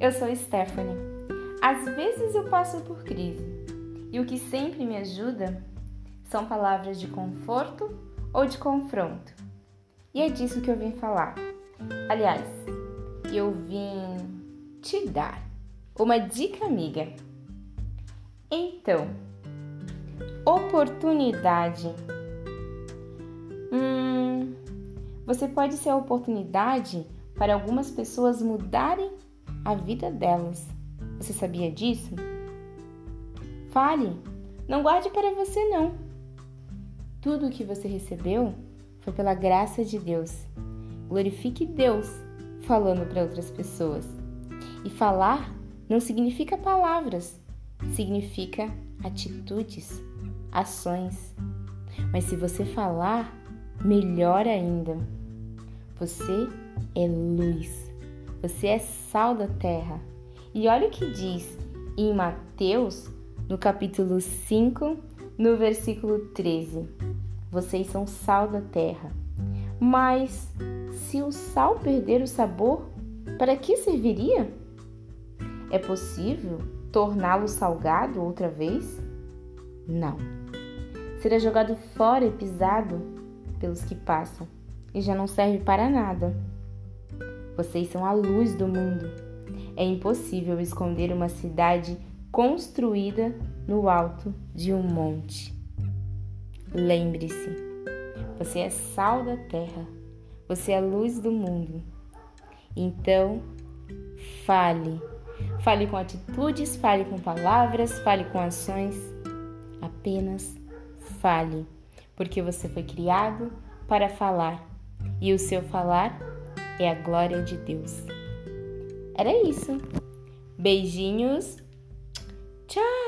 Eu sou Stephanie. Às vezes eu passo por crise e o que sempre me ajuda são palavras de conforto ou de confronto. E é disso que eu vim falar. Aliás, eu vim te dar uma dica amiga. Então, oportunidade. Hum, você pode ser a oportunidade para algumas pessoas mudarem a vida delas. Você sabia disso? Fale, não guarde para você não. Tudo o que você recebeu foi pela graça de Deus. Glorifique Deus falando para outras pessoas. E falar não significa palavras, significa atitudes, ações. Mas se você falar, melhor ainda. Você é luz. Você é sal da terra. E olha o que diz em Mateus, no capítulo 5, no versículo 13: Vocês são sal da terra. Mas se o sal perder o sabor, para que serviria? É possível torná-lo salgado outra vez? Não. Será jogado fora e pisado pelos que passam e já não serve para nada. Vocês são a luz do mundo. É impossível esconder uma cidade construída no alto de um monte. Lembre-se, você é sal da terra, você é luz do mundo. Então, fale. Fale com atitudes, fale com palavras, fale com ações. Apenas fale, porque você foi criado para falar e o seu falar é a glória de Deus. Era isso. Beijinhos. Tchau!